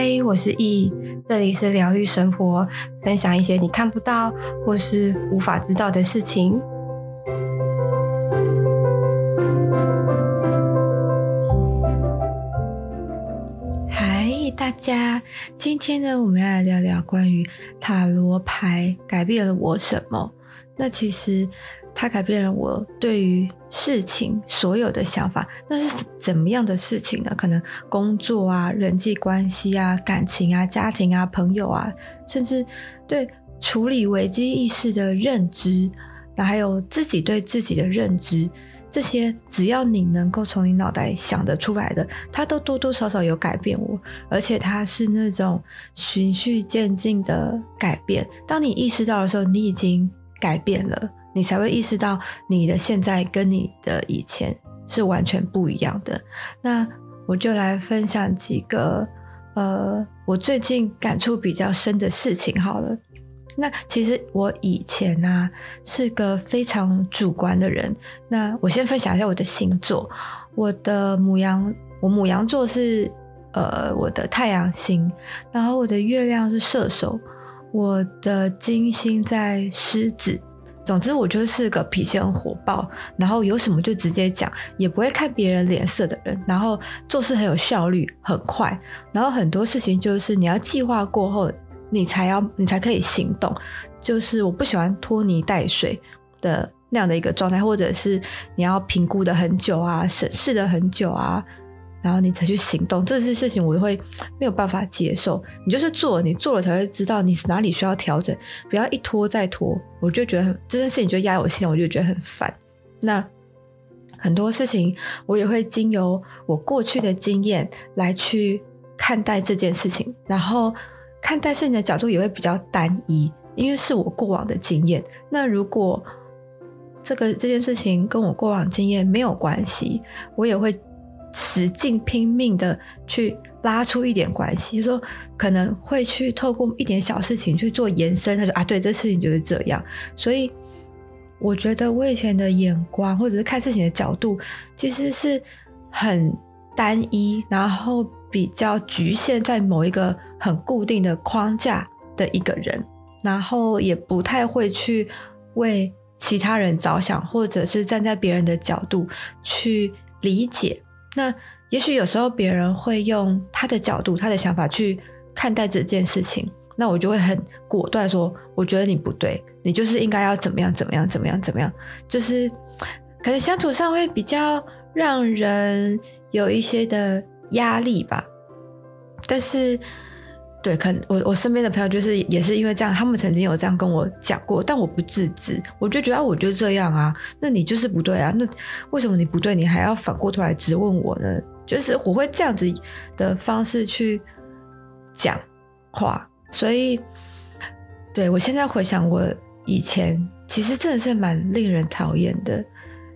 嗨，我是易，这里是疗愈生活，分享一些你看不到或是无法知道的事情。嗨，大家，今天呢，我们要来聊聊关于塔罗牌改变了我什么？那其实。它改变了我对于事情所有的想法。那是怎么样的事情呢？可能工作啊、人际关系啊、感情啊、家庭啊、朋友啊，甚至对处理危机意识的认知，那还有自己对自己的认知，这些只要你能够从你脑袋想得出来的，它都多多少少有改变我。而且它是那种循序渐进的改变。当你意识到的时候，你已经改变了。你才会意识到你的现在跟你的以前是完全不一样的。那我就来分享几个呃，我最近感触比较深的事情好了。那其实我以前呢、是个非常主观的人。那我先分享一下我的星座，我的母羊，我母羊座是呃我的太阳星，然后我的月亮是射手，我的金星在狮子。总之，我就是个脾气很火爆，然后有什么就直接讲，也不会看别人脸色的人。然后做事很有效率，很快。然后很多事情就是你要计划过后，你才要你才可以行动。就是我不喜欢拖泥带水的那样的一个状态，或者是你要评估的很久啊，审视的很久啊。然后你才去行动，这些事情我会没有办法接受。你就是做，你做了才会知道你哪里需要调整，不要一拖再拖。我就觉得很这件事情就压在我心里，我就觉得很烦。那很多事情我也会经由我过去的经验来去看待这件事情，然后看待事情的角度也会比较单一，因为是我过往的经验。那如果这个这件事情跟我过往经验没有关系，我也会。使劲拼命的去拉出一点关系，就说可能会去透过一点小事情去做延伸。他说啊，对，这事情就是这样。所以我觉得我以前的眼光或者是看事情的角度，其实是很单一，然后比较局限在某一个很固定的框架的一个人，然后也不太会去为其他人着想，或者是站在别人的角度去理解。那也许有时候别人会用他的角度、他的想法去看待这件事情，那我就会很果断说：“我觉得你不对，你就是应该要怎么样、怎么样、怎么样、怎么样。”就是可能相处上会比较让人有一些的压力吧，但是。对，可能我我身边的朋友就是也是因为这样，他们曾经有这样跟我讲过，但我不自知，我就觉得，我就这样啊，那你就是不对啊，那为什么你不对，你还要反过头来质问我呢？就是我会这样子的方式去讲话，所以对我现在回想我以前，其实真的是蛮令人讨厌的。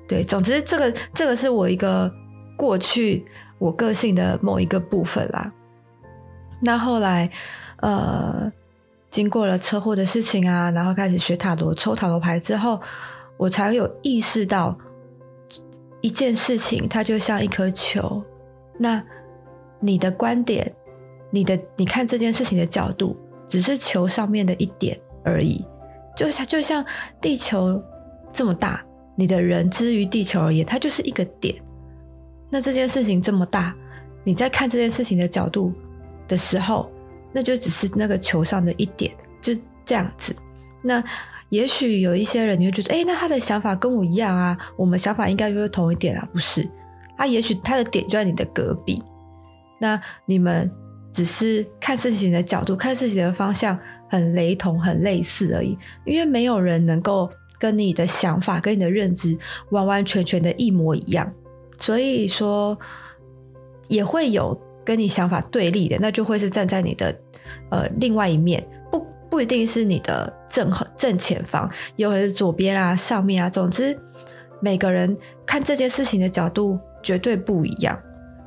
对，总之这个这个是我一个过去我个性的某一个部分啦。那后来，呃，经过了车祸的事情啊，然后开始学塔罗、抽塔罗牌之后，我才有意识到一件事情，它就像一颗球。那你的观点，你的你看这件事情的角度，只是球上面的一点而已。就像就像地球这么大，你的人之于地球而言，它就是一个点。那这件事情这么大，你在看这件事情的角度。的时候，那就只是那个球上的一点，就这样子。那也许有一些人你会觉得，哎，那他的想法跟我一样啊，我们想法应该就是同一点啊，不是？他也许他的点就在你的隔壁，那你们只是看事情的角度、看事情的方向很雷同、很类似而已。因为没有人能够跟你的想法、跟你的认知完完全全的一模一样，所以说也会有。跟你想法对立的，那就会是站在你的呃另外一面，不不一定是你的正正前方，有可能是左边啊、上面啊。总之，每个人看这件事情的角度绝对不一样。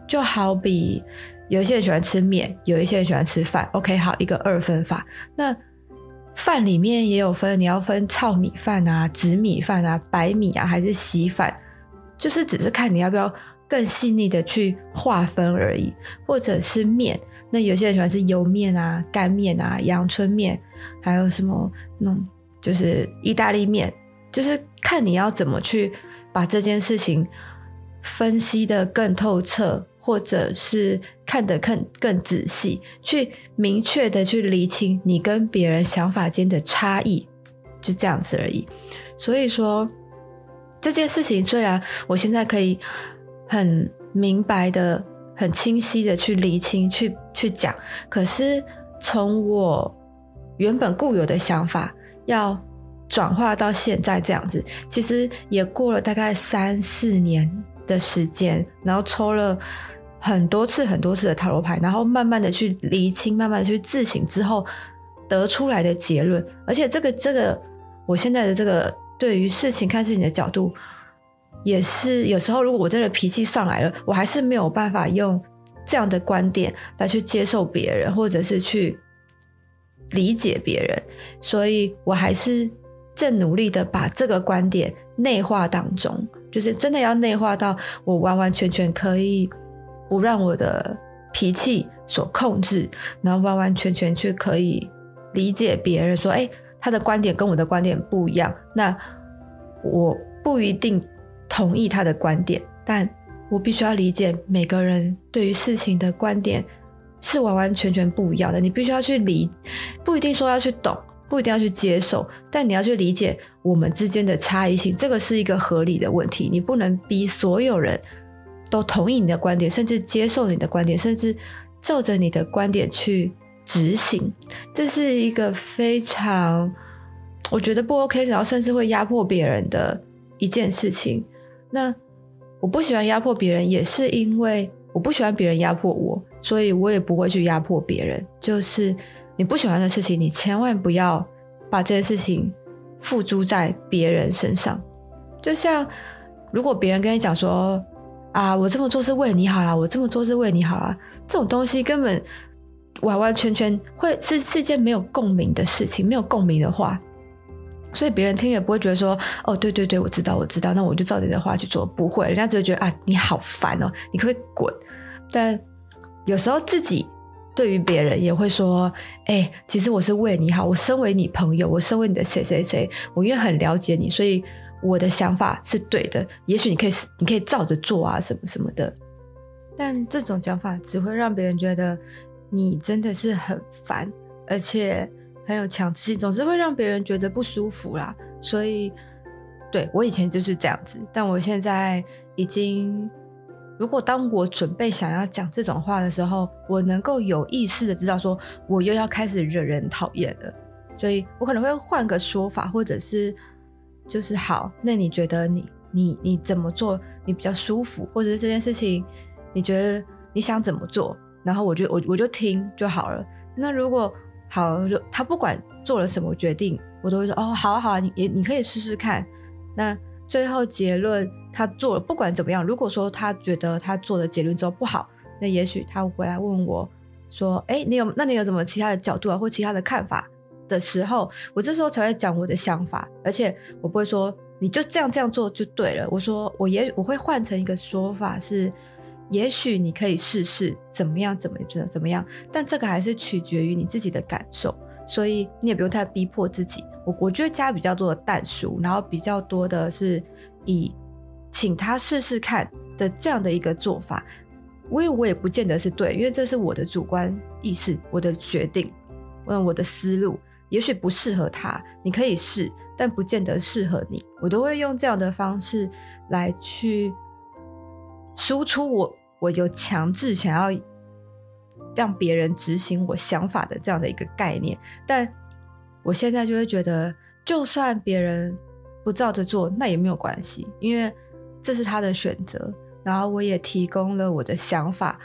就好比有一些人喜欢吃面，有一些人喜欢吃饭。OK，好，一个二分法。那饭里面也有分，你要分糙米饭啊、紫米饭啊、白米啊，还是稀饭，就是只是看你要不要更细腻的去划分而已，或者是面。那有些人喜欢吃油面啊、干面啊、阳春面，还有什么那种就是意大利面，就是看你要怎么去把这件事情分析得更透彻，或者是看得更更仔细，去明确的去厘清你跟别人想法间的差异，就这样子而已。所以说这件事情，虽然我现在可以很明白的。很清晰的去厘清、去去讲，可是从我原本固有的想法要转化到现在这样子，其实也过了大概三四年的时间，然后抽了很多次、很多次的塔罗牌，然后慢慢的去厘清、慢慢的去自省之后得出来的结论，而且这个这个我现在的这个对于事情看事情的角度。也是有时候，如果我真的脾气上来了，我还是没有办法用这样的观点来去接受别人，或者是去理解别人，所以我还是正努力的把这个观点内化当中，就是真的要内化到我完完全全可以不让我的脾气所控制，然后完完全全去可以理解别人，说，哎，他的观点跟我的观点不一样，那我不一定。同意他的观点，但我必须要理解每个人对于事情的观点是完完全全不一样的。你必须要去理，不一定说要去懂，不一定要去接受，但你要去理解我们之间的差异性，这个是一个合理的问题。你不能逼所有人都同意你的观点，甚至接受你的观点，甚至照着你的观点去执行。这是一个非常我觉得不 OK，然后甚至会压迫别人的一件事情。那我不喜欢压迫别人，也是因为我不喜欢别人压迫我，所以我也不会去压迫别人。就是你不喜欢的事情，你千万不要把这件事情付诸在别人身上。就像如果别人跟你讲说啊，我这么做是为你好啦，我这么做是为你好啦，这种东西根本完完全全会是是件没有共鸣的事情，没有共鸣的话。所以别人听了不会觉得说，哦，对对对，我知道，我知道，那我就照你的话去做。不会，人家只会觉得啊，你好烦哦，你可不可以滚？但有时候自己对于别人也会说，哎，其实我是为你好，我身为你朋友，我身为你的谁谁谁，我因为很了解你，所以我的想法是对的。也许你可以，你可以照着做啊，什么什么的。但这种讲法只会让别人觉得你真的是很烦，而且。很有强势，总是会让别人觉得不舒服啦。所以，对，我以前就是这样子，但我现在已经，如果当我准备想要讲这种话的时候，我能够有意识的知道说，我又要开始惹人讨厌了，所以我可能会换个说法，或者是就是好，那你觉得你你你怎么做你比较舒服，或者是这件事情你觉得你想怎么做，然后我就我我就听就好了。那如果好，就他不管做了什么决定，我都会说哦，好啊好啊，你也你可以试试看。那最后结论他做了，不管怎么样，如果说他觉得他做的结论之后不好，那也许他会回来问我说，哎，你有那你有什么其他的角度啊，或其他的看法的时候，我这时候才会讲我的想法，而且我不会说你就这样这样做就对了。我说我也我会换成一个说法是。也许你可以试试怎么样，怎么怎怎么样，但这个还是取决于你自己的感受，所以你也不用太逼迫自己。我我觉得加比较多的但书，然后比较多的是以请他试试看的这样的一个做法，因为我也不见得是对，因为这是我的主观意识，我的决定，嗯，我的思路，也许不适合他，你可以试，但不见得适合你。我都会用这样的方式来去。输出我我有强制想要让别人执行我想法的这样的一个概念，但我现在就会觉得，就算别人不照着做，那也没有关系，因为这是他的选择。然后我也提供了我的想法，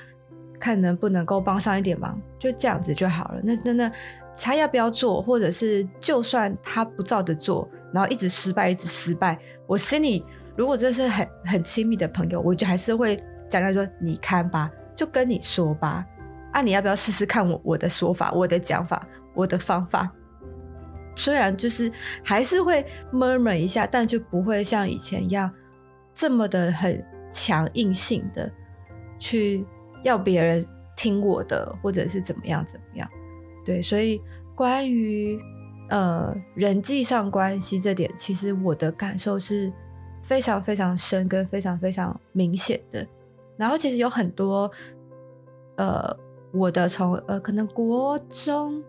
看能不能够帮上一点忙，就这样子就好了。那真的他要不要做，或者是就算他不照着做，然后一直失败，一直失败，我心里。如果这是很很亲密的朋友，我就还是会讲他说：“你看吧，就跟你说吧，啊，你要不要试试看我我的说法、我的讲法、我的方法？虽然就是还是会 murmur 一下，但就不会像以前一样这么的很强硬性的去要别人听我的，或者是怎么样怎么样。对，所以关于呃人际上关系这点，其实我的感受是非常非常深跟非常非常明显的。然后其实有很多呃我的从呃可能国中、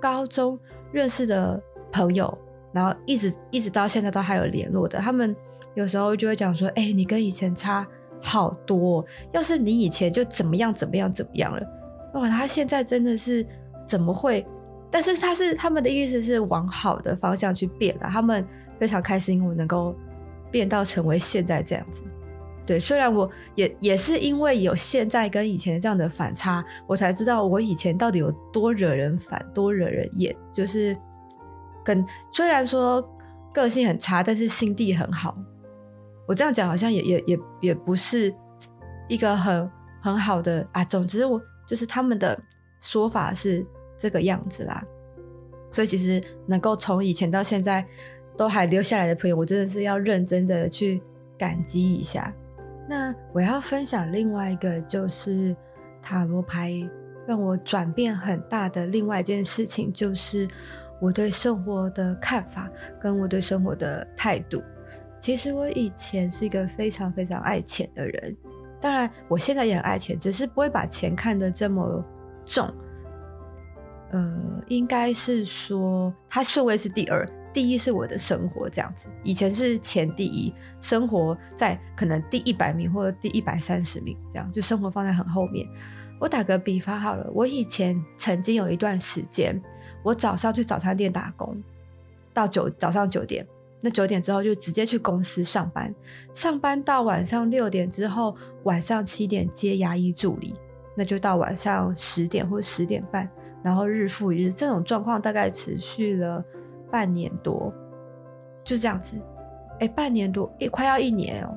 高中认识的朋友，然后一直一直到现在都还有联络的，他们有时候就会讲说：“哎、你跟以前差好多，要是你以前就怎么样怎么样怎么样了，哇，他现在真的是。”怎么会？但是他是他们的意思是往好的方向去变了，他们非常开心我能够变到成为现在这样子。对，虽然我也也是因为有现在跟以前这样的反差，我才知道我以前到底有多惹人烦，多惹人厌。就是跟虽然说个性很差，但是心地很好。我这样讲好像也也也也不是一个很很好的啊。总之我就是他们的说法是。这个样子啦，所以其实能够从以前到现在都还留下来的朋友，我真的是要认真的去感激一下。那我要分享另外一个，就是塔罗牌让我转变很大的另外一件事情，就是我对生活的看法跟我对生活的态度。其实我以前是一个非常非常爱钱的人，当然我现在也很爱钱，只是不会把钱看得这么重。呃，应该是说，它顺位是第二，第一是我的生活这样子。以前是钱第一，生活在可能第一百名或者第一百三十名这样，就生活放在很后面。我打个比方好了，我以前曾经有一段时间，我早上去早餐店打工，到九早上九点，那九点之后就直接去公司上班，上班到晚上六点之后，晚上七点接牙医助理，那就到晚上十点或十点半。然后日复一日，这种状况大概持续了半年多，就这样子，哎，半年多，也快要一年哦。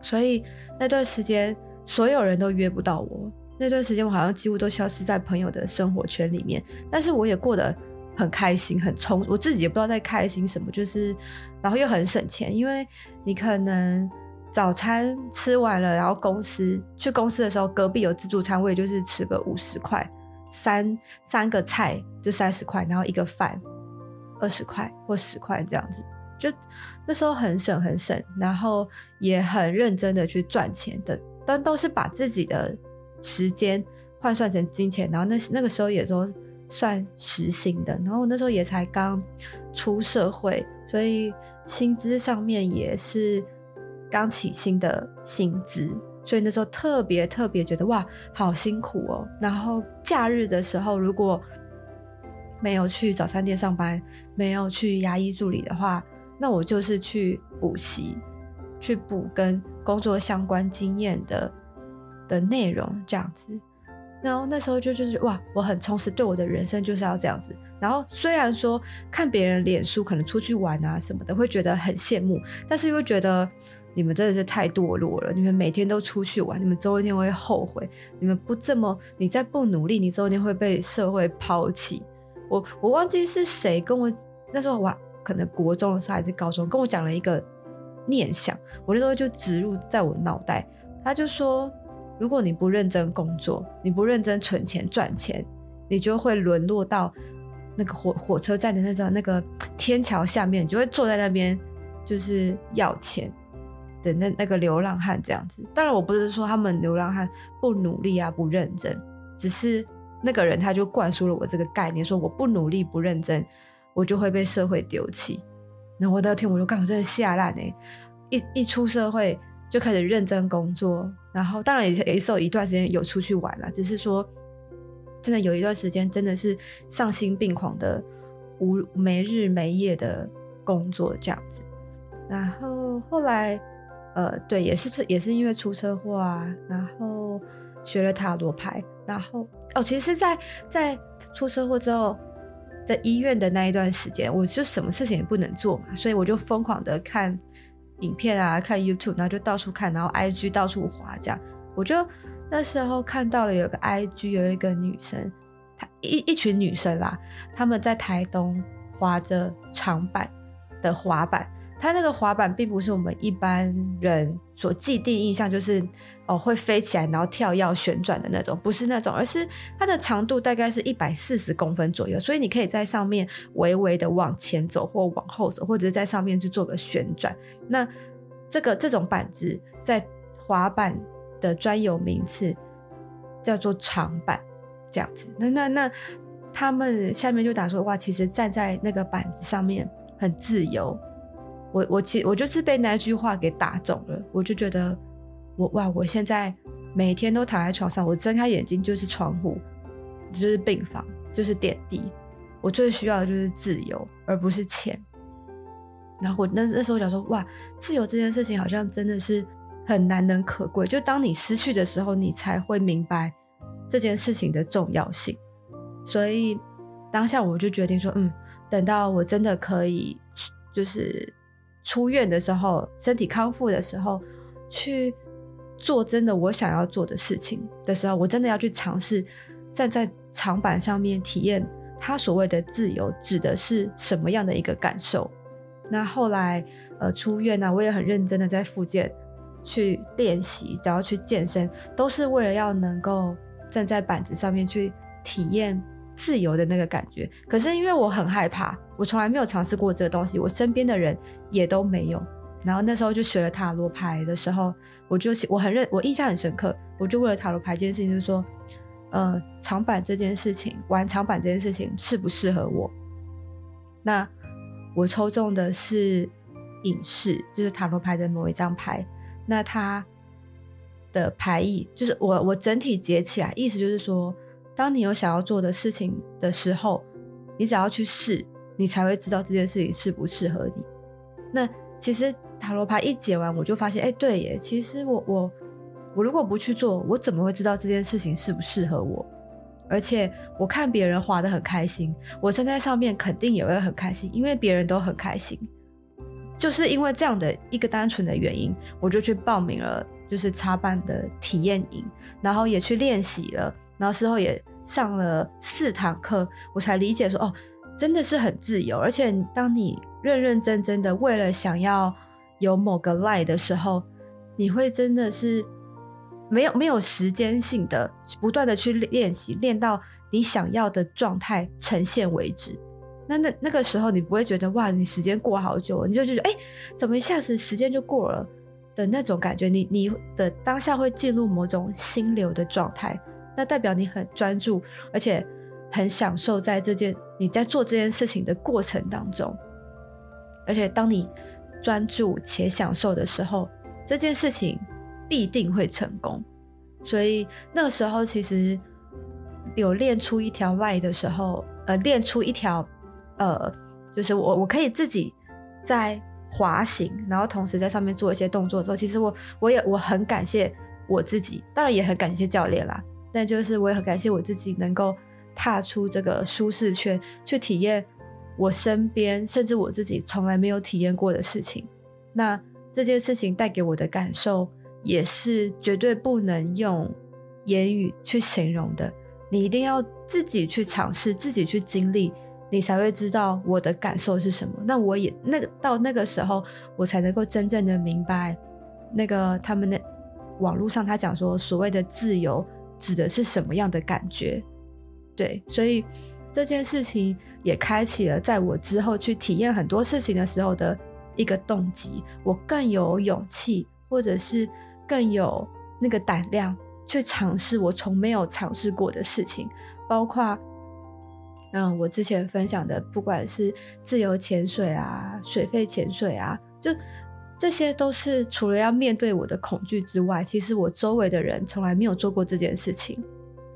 所以那段时间，所有人都约不到我。那段时间，我好像几乎都消失在朋友的生活圈里面。但是我也过得很开心，很充，我自己也不知道在开心什么，就是，然后又很省钱，因为你可能早餐吃完了，然后公司去公司的时候，隔壁有自助餐，我也就是吃个五十块。三三个菜就三十块，然后一个饭二十块或十块这样子，就那时候很省很省，然后也很认真的去赚钱的，但都是把自己的时间换算成金钱，然后那那个时候也都算时薪的，然后那时候也才刚出社会，所以薪资上面也是刚起薪的薪资。所以那时候特别特别觉得哇，好辛苦哦。然后假日的时候，如果没有去早餐店上班，没有去牙医助理的话，那我就是去补习，去补跟工作相关经验的的内容这样子。然后那时候就就是哇，我很充实，对我的人生就是要这样子。然后虽然说看别人脸书可能出去玩啊什么的，会觉得很羡慕，但是又觉得。你们真的是太堕落了！你们每天都出去玩，你们总有一天会后悔。你们不这么，你再不努力，你总有一天会被社会抛弃。我我忘记是谁跟我那时候我可能国中的时候还是高中，跟我讲了一个念想，我那时候就植入在我脑袋。他就说，如果你不认真工作，你不认真存钱赚钱，你就会沦落到那个火火车站的那张那个天桥下面，你就会坐在那边就是要钱。的那那个流浪汉这样子，当然我不是说他们流浪汉不努力啊，不认真，只是那个人他就灌输了我这个概念，说我不努力不认真，我就会被社会丢弃。然后我那天我就刚好真的吓烂哎，一一出社会就开始认真工作，然后当然也也是有一段时间有出去玩了，只是说真的有一段时间真的是丧心病狂的无没日没夜的工作这样子，然后后来。呃，对，也是也是因为出车祸啊，然后学了塔罗牌，然后哦，其实在在出车祸之后，在医院的那一段时间，我就什么事情也不能做嘛，所以我就疯狂的看影片啊，看 YouTube，然后就到处看，然后 IG 到处滑，这样，我就那时候看到了有个 IG 有一个女生，她一一群女生啦，她们在台东滑着长板的滑板。它那个滑板并不是我们一般人所既定印象，就是哦会飞起来然后跳跃旋转的那种，不是那种，而是它的长度大概是一百四十公分左右，所以你可以在上面微微的往前走或往后走，或者是在上面去做个旋转。那这个这种板子在滑板的专有名词叫做长板，这样子。那那那他们下面就打说哇，其实站在那个板子上面很自由。我我其我就是被那句话给打中了，我就觉得我哇，我现在每天都躺在床上，我睁开眼睛就是窗户，就是病房，就是点滴。我最需要的就是自由，而不是钱。然后我那那时候想说，哇，自由这件事情好像真的是很难能可贵。就当你失去的时候，你才会明白这件事情的重要性。所以当下我就决定说，嗯，等到我真的可以，就是。出院的时候，身体康复的时候，去做真的我想要做的事情的时候，我真的要去尝试站在长板上面体验他所谓的自由指的是什么样的一个感受。那后来呃出院呢，我也很认真的在复健去练习，然后去健身，都是为了要能够站在板子上面去体验。自由的那个感觉，可是因为我很害怕，我从来没有尝试过这个东西，我身边的人也都没有。然后那时候就学了塔罗牌的时候，我就我很认，我印象很深刻，我就为了塔罗牌这件事情，就是说，呃，长板这件事情，玩长板这件事情适不适合我？那我抽中的是影视，就是塔罗牌的某一张牌。那它的牌意就是我我整体解起来，意思就是说。当你有想要做的事情的时候，你只要去试，你才会知道这件事情适不适合你。那其实塔罗牌一解完，我就发现，哎，对耶，其实我我我如果不去做，我怎么会知道这件事情适不适合我？而且我看别人滑得很开心，我站在上面肯定也会很开心，因为别人都很开心。就是因为这样的一个单纯的原因，我就去报名了，就是插班的体验营，然后也去练习了。然后事后也上了四堂课，我才理解说哦，真的是很自由。而且当你认认真真的为了想要有某个 line 的时候，你会真的是没有没有时间性的不断的去练习，练到你想要的状态呈现为止。那那那个时候你不会觉得哇，你时间过好久，你就觉得哎，怎么一下子时间就过了的那种感觉。你你的当下会进入某种心流的状态。那代表你很专注，而且很享受在这件你在做这件事情的过程当中。而且当你专注且享受的时候，这件事情必定会成功。所以那个时候其实有练出一条 line 的时候，呃，练出一条，呃，就是我我可以自己在滑行，然后同时在上面做一些动作的时候，其实我我也我很感谢我自己，当然也很感谢教练啦。但就是我也很感谢我自己能够踏出这个舒适圈，去体验我身边甚至我自己从来没有体验过的事情。那这件事情带给我的感受也是绝对不能用言语去形容的。你一定要自己去尝试，自己去经历，你才会知道我的感受是什么。那我也那个到那个时候，我才能够真正的明白那个他们的网络上他讲说所谓的自由。指的是什么样的感觉？对，所以这件事情也开启了在我之后去体验很多事情的时候的一个动机。我更有勇气，或者是更有那个胆量去尝试我从没有尝试过的事情，包括嗯，我之前分享的，不管是自由潜水啊、水肺潜水啊，就。这些都是除了要面对我的恐惧之外，其实我周围的人从来没有做过这件事情，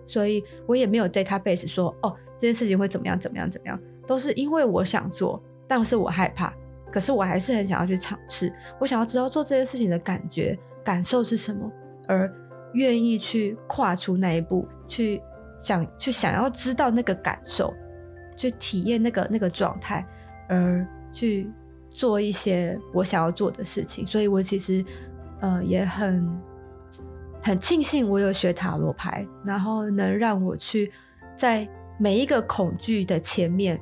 所以我也没有 database 说哦，这件事情会怎么样怎么样怎么样，都是因为我想做，但是我害怕，可是我还是很想要去尝试，我想要知道做这件事情的感觉感受是什么，而愿意去跨出那一步，去想去想要知道那个感受，去体验那个那个状态，而去。做一些我想要做的事情，所以我其实，呃，也很很庆幸我有学塔罗牌，然后能让我去在每一个恐惧的前面，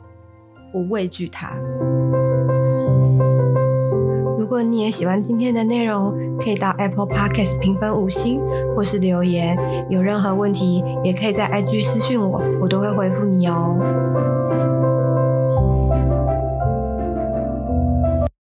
我畏惧它。如果你也喜欢今天的内容，可以到 Apple Podcast 评分五星，或是留言。有任何问题，也可以在 IG 私讯我，我都会回复你哦。